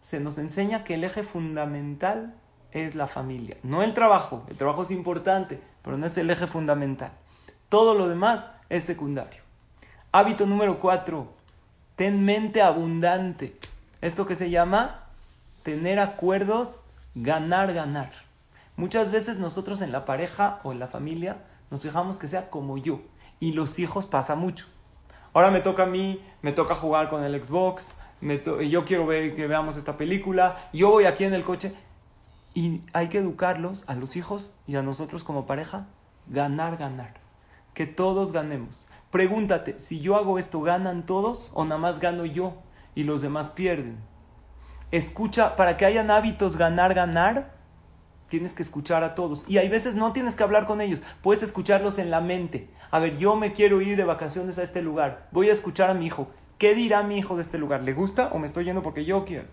se nos enseña que el eje fundamental es la familia, no el trabajo. El trabajo es importante, pero no es el eje fundamental. Todo lo demás es secundario. Hábito número cuatro, Ten mente abundante. Esto que se llama tener acuerdos, ganar, ganar. Muchas veces nosotros en la pareja o en la familia nos fijamos que sea como yo. Y los hijos pasa mucho. Ahora me toca a mí, me toca jugar con el Xbox, me yo quiero ver que veamos esta película, yo voy aquí en el coche. Y hay que educarlos, a los hijos y a nosotros como pareja, ganar, ganar. Que todos ganemos. Pregúntate, si yo hago esto, ¿ganan todos o nada más gano yo y los demás pierden? Escucha, para que hayan hábitos ganar, ganar, tienes que escuchar a todos. Y hay veces no tienes que hablar con ellos, puedes escucharlos en la mente. A ver, yo me quiero ir de vacaciones a este lugar, voy a escuchar a mi hijo. ¿Qué dirá mi hijo de este lugar? ¿Le gusta o me estoy yendo porque yo quiero?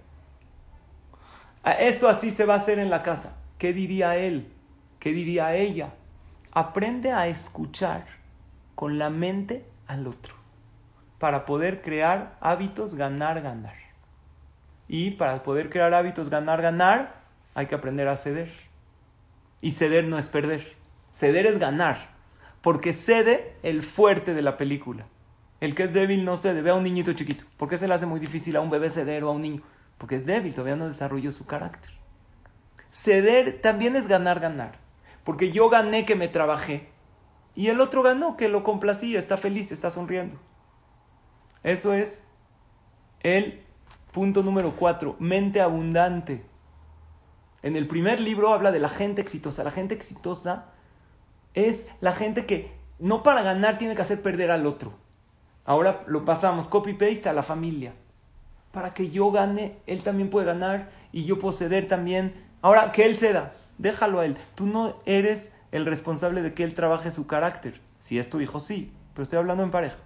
Esto así se va a hacer en la casa. ¿Qué diría él? ¿Qué diría ella? Aprende a escuchar con la mente al otro, para poder crear hábitos ganar, ganar. Y para poder crear hábitos ganar, ganar, hay que aprender a ceder. Y ceder no es perder, ceder es ganar, porque cede el fuerte de la película. El que es débil no cede. Ve a un niñito chiquito. ¿Por qué se le hace muy difícil a un bebé ceder o a un niño? Porque es débil, todavía no desarrolló su carácter. Ceder también es ganar, ganar. Porque yo gané que me trabajé y el otro ganó que lo complacía, está feliz, está sonriendo. Eso es el punto número cuatro, mente abundante. En el primer libro habla de la gente exitosa. La gente exitosa es la gente que no para ganar tiene que hacer perder al otro. Ahora lo pasamos copy-paste a la familia. Para que yo gane, él también puede ganar y yo puedo ceder también. Ahora que él ceda, déjalo a él. Tú no eres el responsable de que él trabaje su carácter. Si es tu hijo, sí, pero estoy hablando en pareja.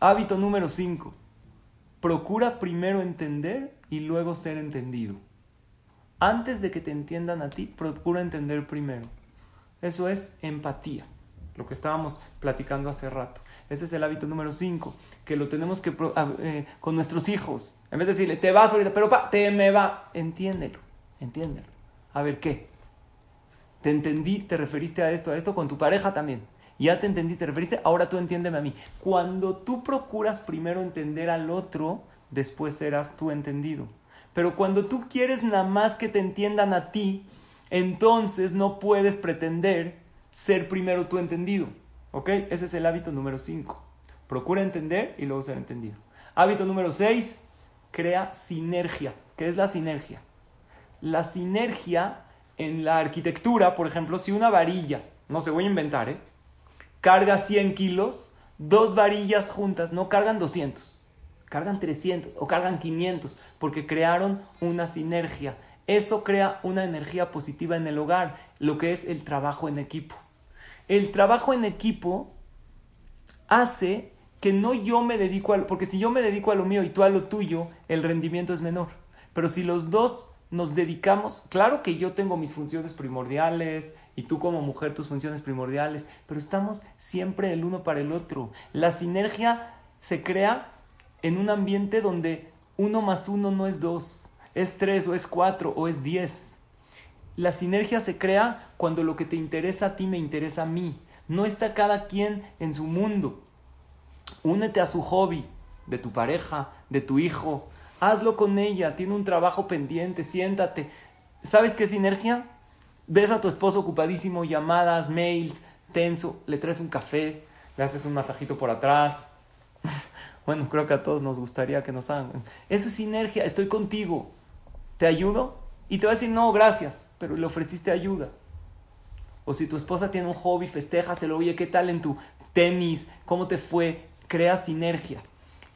Hábito número 5. Procura primero entender y luego ser entendido. Antes de que te entiendan a ti, procura entender primero. Eso es empatía, lo que estábamos platicando hace rato. Ese es el hábito número 5, que lo tenemos que eh, con nuestros hijos. En vez de decirle, te vas ahorita, pero pa, te me va, entiéndelo, entiéndelo. A ver, ¿qué? Te entendí, te referiste a esto, a esto, con tu pareja también. Ya te entendí, te referiste, ahora tú entiéndeme a mí. Cuando tú procuras primero entender al otro, después serás tú entendido. Pero cuando tú quieres nada más que te entiendan a ti, entonces no puedes pretender ser primero tú entendido. ¿Ok? Ese es el hábito número 5. Procura entender y luego ser entendido. Hábito número 6. Crea sinergia. ¿Qué es la sinergia? La sinergia en la arquitectura, por ejemplo, si una varilla, no se voy a inventar, ¿eh? carga 100 kilos, dos varillas juntas no cargan 200 cargan 300 o cargan 500 porque crearon una sinergia. Eso crea una energía positiva en el hogar, lo que es el trabajo en equipo. El trabajo en equipo hace que no yo me dedico a porque si yo me dedico a lo mío y tú a lo tuyo, el rendimiento es menor. Pero si los dos nos dedicamos, claro que yo tengo mis funciones primordiales y tú como mujer tus funciones primordiales, pero estamos siempre el uno para el otro. La sinergia se crea en un ambiente donde uno más uno no es dos, es tres o es cuatro o es diez. La sinergia se crea cuando lo que te interesa a ti me interesa a mí. No está cada quien en su mundo. Únete a su hobby, de tu pareja, de tu hijo. Hazlo con ella, tiene un trabajo pendiente, siéntate. ¿Sabes qué sinergia? Ves a tu esposo ocupadísimo, llamadas, mails, tenso, le traes un café, le haces un masajito por atrás, bueno, creo que a todos nos gustaría que nos hagan. Eso es sinergia, estoy contigo. ¿Te ayudo? Y te va a decir, no, gracias, pero le ofreciste ayuda. O si tu esposa tiene un hobby, festéjaselo, oye, ¿qué tal en tu tenis? ¿Cómo te fue? Crea sinergia.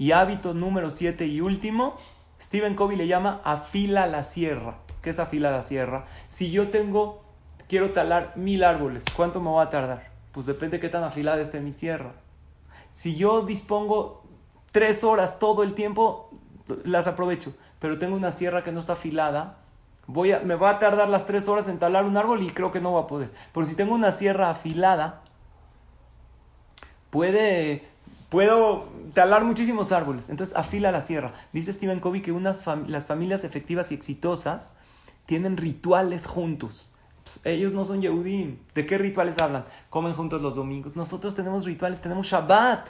Y hábito número siete y último, Stephen Covey le llama afila la sierra. ¿Qué es afila la sierra? Si yo tengo, quiero talar mil árboles, ¿cuánto me va a tardar? Pues depende de qué tan afilada esté mi sierra. Si yo dispongo tres horas todo el tiempo, las aprovecho. Pero tengo una sierra que no está afilada. Voy a, me va a tardar las tres horas en talar un árbol y creo que no va a poder. Pero si tengo una sierra afilada, puede, puedo talar muchísimos árboles. Entonces afila la sierra. Dice Stephen Covey que unas las familias efectivas y exitosas tienen rituales juntos. Pues, ellos no son Yehudim. ¿De qué rituales hablan? Comen juntos los domingos. Nosotros tenemos rituales, tenemos Shabbat.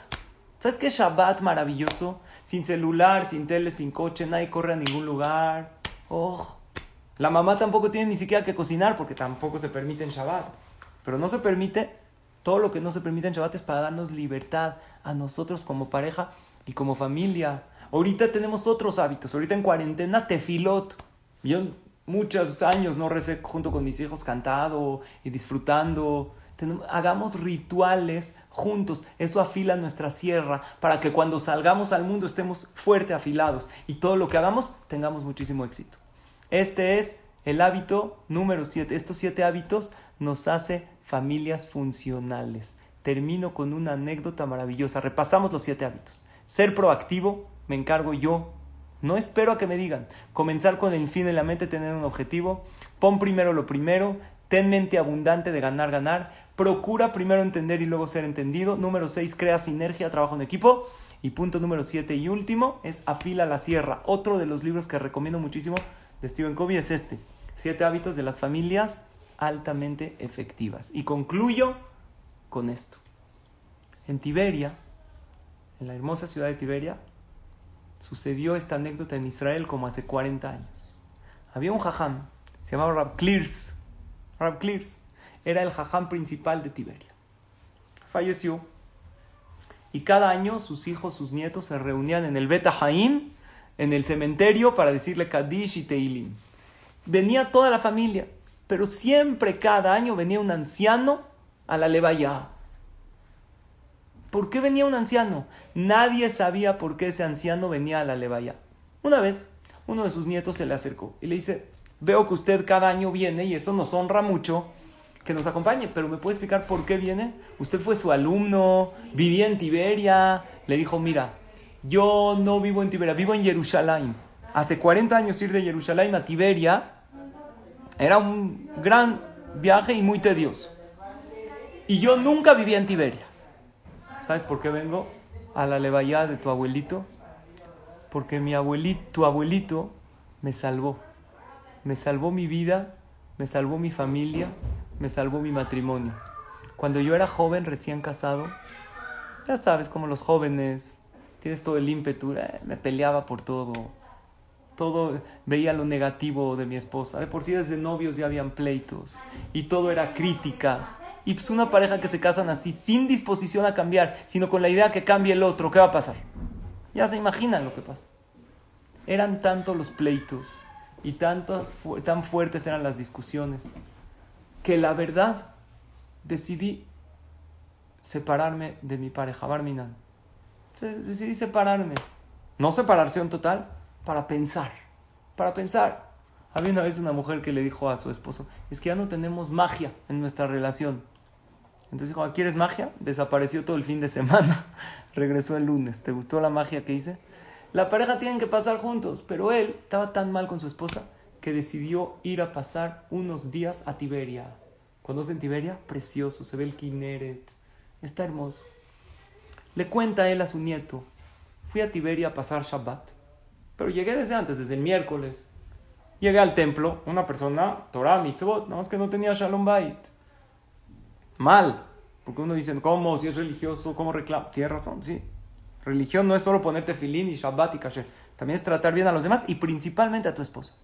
¿Sabes qué Shabbat maravilloso? Sin celular, sin tele, sin coche, nadie corre a ningún lugar. Oh, la mamá tampoco tiene ni siquiera que cocinar porque tampoco se permite en Shabbat. Pero no se permite, todo lo que no se permite en para darnos libertad a nosotros como pareja y como familia. Ahorita tenemos otros hábitos. Ahorita en cuarentena, tefilot. Yo muchos años no recé junto con mis hijos cantado y disfrutando. hagamos rituales juntos. Eso afila nuestra sierra para que cuando salgamos al mundo estemos fuerte afilados y todo lo que hagamos tengamos muchísimo éxito. Este es el hábito número 7. Estos siete hábitos nos hace familias funcionales. Termino con una anécdota maravillosa. Repasamos los siete hábitos. Ser proactivo, me encargo yo. No espero a que me digan. Comenzar con el fin en la mente, tener un objetivo. Pon primero lo primero. Ten mente abundante de ganar, ganar. Procura primero entender y luego ser entendido. Número 6, crea sinergia, trabajo en equipo. Y punto número 7 y último es Afila la Sierra. Otro de los libros que recomiendo muchísimo de Stephen Covey es este. Siete hábitos de las familias altamente efectivas. Y concluyo con esto. En Tiberia, en la hermosa ciudad de Tiberia, sucedió esta anécdota en Israel como hace 40 años. Había un jajam, se llamaba Rab Clears. Rab Clears era el jajam principal de Tiberia. Falleció. Y cada año sus hijos, sus nietos se reunían en el Bet Haim, en el cementerio, para decirle Kadish y Teilim. Venía toda la familia, pero siempre cada año venía un anciano a la levaya. ¿Por qué venía un anciano? Nadie sabía por qué ese anciano venía a la levaya. Una vez, uno de sus nietos se le acercó y le dice, veo que usted cada año viene y eso nos honra mucho que nos acompañe, pero ¿me puede explicar por qué viene? Usted fue su alumno, vivía en Tiberia, le dijo, mira, yo no vivo en Tiberia, vivo en Jerusalén. Hace 40 años ir de Jerusalén a Tiberia era un gran viaje y muy tedioso. Y yo nunca vivía en Tiberia. ¿Sabes por qué vengo a la levaya de tu abuelito? Porque mi abuelito, tu abuelito me salvó. Me salvó mi vida, me salvó mi familia, me salvó mi matrimonio. Cuando yo era joven, recién casado, ya sabes, como los jóvenes, tienes todo el ímpetu, eh, me peleaba por todo. Todo veía lo negativo de mi esposa. De por sí desde novios ya habían pleitos. Y todo era críticas. Y pues una pareja que se casan así, sin disposición a cambiar, sino con la idea que cambie el otro, ¿qué va a pasar? Ya se imaginan lo que pasa. Eran tantos los pleitos y tantas, tan fuertes eran las discusiones que la verdad decidí separarme de mi pareja, Barminan. Decidí separarme. No separarse en total, para pensar. Para pensar. Había una vez una mujer que le dijo a su esposo, es que ya no tenemos magia en nuestra relación. Entonces dijo, ah, ¿quieres magia? Desapareció todo el fin de semana. Regresó el lunes. ¿Te gustó la magia que hice? La pareja tienen que pasar juntos, pero él estaba tan mal con su esposa que decidió ir a pasar unos días a Tiberia. ¿Conocen Tiberia? Precioso, se ve el Kineret, está hermoso. Le cuenta él a su nieto, fui a Tiberia a pasar Shabbat, pero llegué desde antes, desde el miércoles. Llegué al templo, una persona, Torah, mitzvot, nada más que no tenía Shalom Bait. Mal, porque uno dice, ¿cómo? Si es religioso, ¿cómo reclama? Tiene razón, sí. Religión no es solo ponerte filín y Shabbat y kasher, también es tratar bien a los demás y principalmente a tu esposa.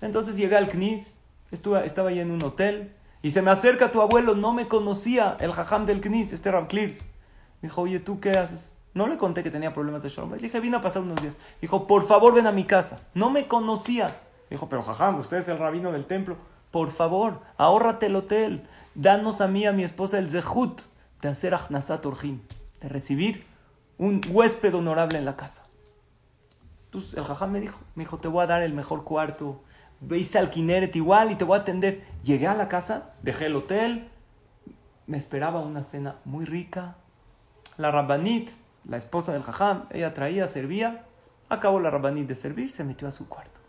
Entonces llegué al Knis, estuve, estaba ahí en un hotel y se me acerca tu abuelo, no me conocía, el jajam del Knis, este Rav Clears. Me dijo, oye, ¿tú qué haces? No le conté que tenía problemas de Shalom. Le dije, vine a pasar unos días. Dijo, por favor, ven a mi casa. No me conocía. Dijo, pero jajam, usted es el rabino del templo. Por favor, ahórrate el hotel. Danos a mí, a mi esposa, el zehut de hacer achnasat orjim, de recibir un huésped honorable en la casa. Entonces el jajam me dijo, me dijo, te voy a dar el mejor cuarto, veiste al Kineret igual y te voy a atender. Llegué a la casa, dejé el hotel, me esperaba una cena muy rica. La Rabbanit, la esposa del Jajam, ella traía, servía. Acabó la Rabbanit de servir, se metió a su cuarto.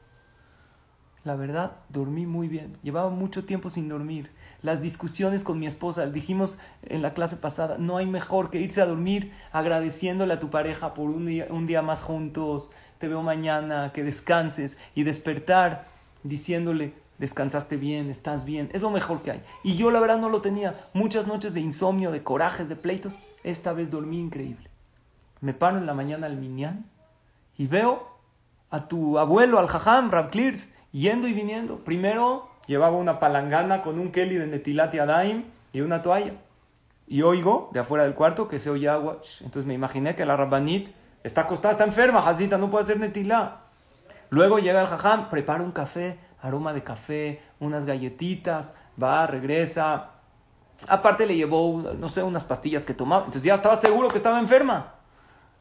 La verdad, dormí muy bien. Llevaba mucho tiempo sin dormir. Las discusiones con mi esposa, dijimos en la clase pasada, no hay mejor que irse a dormir agradeciéndole a tu pareja por un día, un día más juntos. Te veo mañana, que descanses y despertar diciéndole, descansaste bien, estás bien, es lo mejor que hay. Y yo la verdad no lo tenía. Muchas noches de insomnio, de corajes, de pleitos. Esta vez dormí increíble. Me paro en la mañana al minyan y veo a tu abuelo, al jajam, Rab Clears, yendo y viniendo. Primero llevaba una palangana con un keli de netilat y adaim y una toalla. Y oigo de afuera del cuarto que se oye agua. Entonces me imaginé que la Rabbanit está acostada, está enferma, Hazita, no puede hacer netilá. Luego llega el jajam, prepara un café, aroma de café, unas galletitas, va, regresa. Aparte le llevó, no sé, unas pastillas que tomaba. Entonces ya estaba seguro que estaba enferma.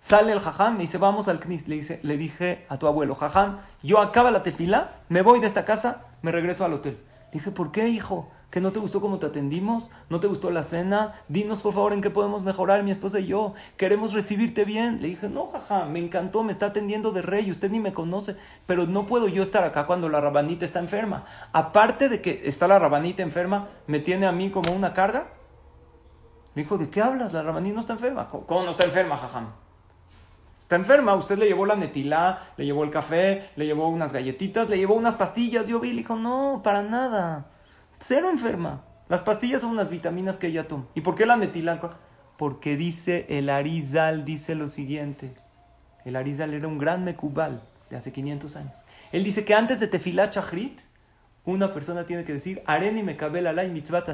Sale el jajam, me dice, vamos al knis. Le, dice, le dije a tu abuelo, jajam, yo acaba la tefila, me voy de esta casa, me regreso al hotel. Dije, ¿por qué, hijo? ¿Que no te gustó cómo te atendimos? ¿No te gustó la cena? Dinos por favor en qué podemos mejorar mi esposa y yo. Queremos recibirte bien. Le dije, no, jaja, me encantó, me está atendiendo de rey, usted ni me conoce, pero no puedo yo estar acá cuando la rabanita está enferma. Aparte de que está la rabanita enferma, ¿me tiene a mí como una carga? Le dijo, ¿de qué hablas? La rabanita no está enferma. ¿Cómo no está enferma, jajam? Está enferma, usted le llevó la netilá, le llevó el café, le llevó unas galletitas, le llevó unas pastillas. Yo vi, le dijo, no, para nada. Cero enferma. Las pastillas son unas vitaminas que ella toma. ¿Y por qué la netilan? Porque dice el Arizal, dice lo siguiente. El Arizal era un gran mecubal de hace 500 años. Él dice que antes de Tefilat Shachrit, una persona tiene que decir, Areni me alay mitzvah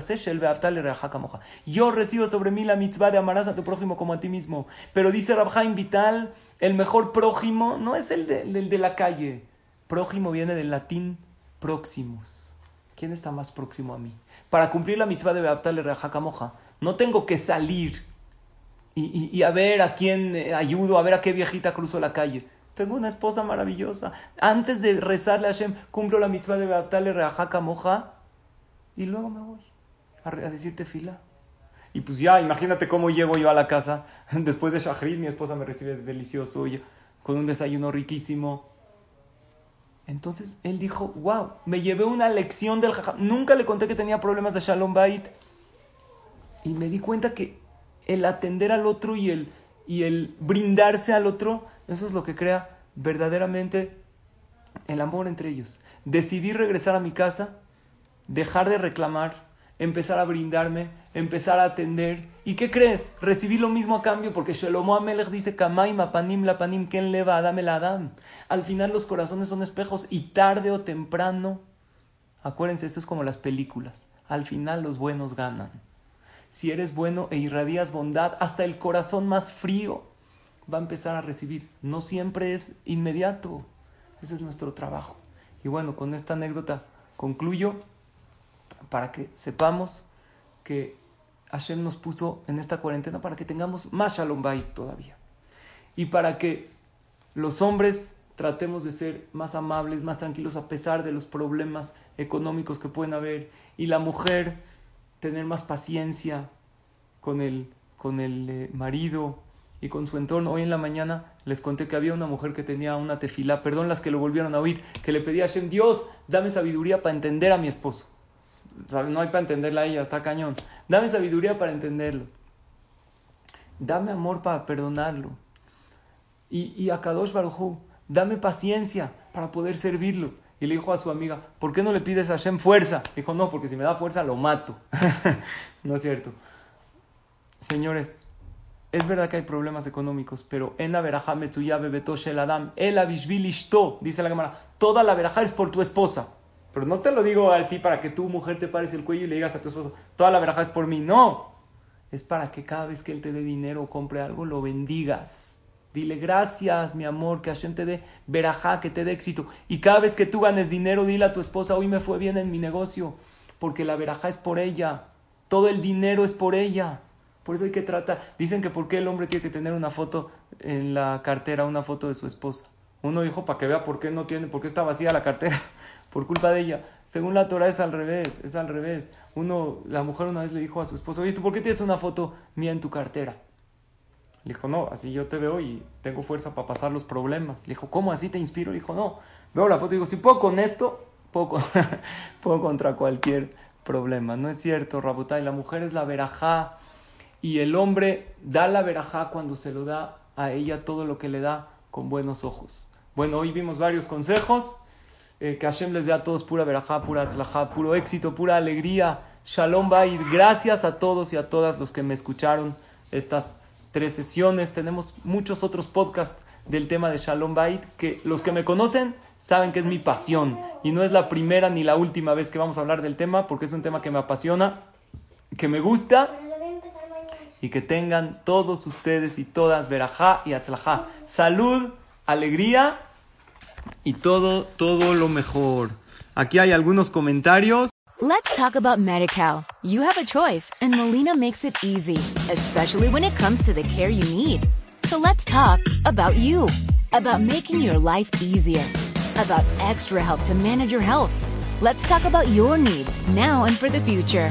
Yo recibo sobre mí la mitzvah de amarás a tu prójimo como a ti mismo. Pero dice Rabhaim Vital, el mejor prójimo no es el de, de la calle. Prójimo viene del latín próximos. ¿Quién está más próximo a mí? Para cumplir la mitzvah de Beaptal Moja, no tengo que salir y, y, a ver a quién eh, ayudo, a ver a qué viejita cruzo la calle. Tengo una esposa maravillosa. Antes de rezarle a Hashem, cumplo la mitzvah de Beaptal Moja y luego me voy a, decirte fila. Y pues ya, imagínate cómo llego yo a la casa. Después de Shahrid, mi esposa me recibe delicioso, con un desayuno riquísimo. Entonces él dijo, wow, me llevé una lección del jajam. Nunca le conté que tenía problemas de Shalom Bait. Y me di cuenta que el atender al otro y el, y el brindarse al otro, eso es lo que crea verdaderamente el amor entre ellos. Decidí regresar a mi casa, dejar de reclamar, empezar a brindarme, empezar a atender. ¿Y qué crees? Recibí lo mismo a cambio porque Shelomo Amelech dice Kamaim panim la panim ken leva adam el adam. Al final los corazones son espejos y tarde o temprano, acuérdense, esto es como las películas. Al final los buenos ganan. Si eres bueno e irradias bondad, hasta el corazón más frío va a empezar a recibir. No siempre es inmediato. Ese es nuestro trabajo. Y bueno, con esta anécdota concluyo para que sepamos que Hashem nos puso en esta cuarentena para que tengamos más Shalom todavía. Y para que los hombres tratemos de ser más amables, más tranquilos a pesar de los problemas económicos que pueden haber. Y la mujer tener más paciencia con el, con el eh, marido y con su entorno. Hoy en la mañana les conté que había una mujer que tenía una tefila, perdón las que lo volvieron a oír, que le pedía a Hashem, Dios, dame sabiduría para entender a mi esposo. No hay para entenderla a ella, está cañón. Dame sabiduría para entenderlo. Dame amor para perdonarlo. Y, y a Kadosh Barujú, dame paciencia para poder servirlo. Y le dijo a su amiga, ¿por qué no le pides a Hashem fuerza? Dijo, no, porque si me da fuerza lo mato. no es cierto. Señores, es verdad que hay problemas económicos, pero en la verajá el adam, el dice la cámara, toda la verajá es por tu esposa. Pero no te lo digo a ti para que tu mujer te pares el cuello y le digas a tu esposo, toda la verajá es por mí. No, es para que cada vez que él te dé dinero o compre algo, lo bendigas. Dile gracias, mi amor, que Hashem te dé verajá, que te dé éxito. Y cada vez que tú ganes dinero, dile a tu esposa, hoy me fue bien en mi negocio, porque la verajá es por ella. Todo el dinero es por ella. Por eso hay que tratar. Dicen que por qué el hombre tiene que tener una foto en la cartera, una foto de su esposa. Uno dijo para que vea por qué no tiene, por qué está vacía la cartera por culpa de ella. Según la Torah es al revés, es al revés. Uno, la mujer una vez le dijo a su esposo, oye, ¿tú por qué tienes una foto mía en tu cartera? Le dijo, no, así yo te veo y tengo fuerza para pasar los problemas. Le dijo, ¿cómo así te inspiro? Le dijo, no, veo la foto y digo, si puedo con esto, puedo, puedo contra cualquier problema. No es cierto, y la mujer es la verajá y el hombre da la verajá cuando se lo da a ella todo lo que le da con buenos ojos. Bueno, hoy vimos varios consejos. Eh, que Hashem les dé a todos pura verajá, pura tzlajá, puro éxito, pura alegría. Shalom Bait. Gracias a todos y a todas los que me escucharon estas tres sesiones. Tenemos muchos otros podcasts del tema de Shalom Bait que los que me conocen saben que es mi pasión y no es la primera ni la última vez que vamos a hablar del tema porque es un tema que me apasiona, que me gusta y que tengan todos ustedes y todas verajá y atzlajá. Salud, alegría y todo, todo lo mejor. Aquí hay algunos comentarios. Let's talk about MediCal. You have a choice and Molina makes it easy, especially when it comes to the care you need. So let's talk about you, about making your life easier, about extra help to manage your health. Let's talk about your needs now and for the future.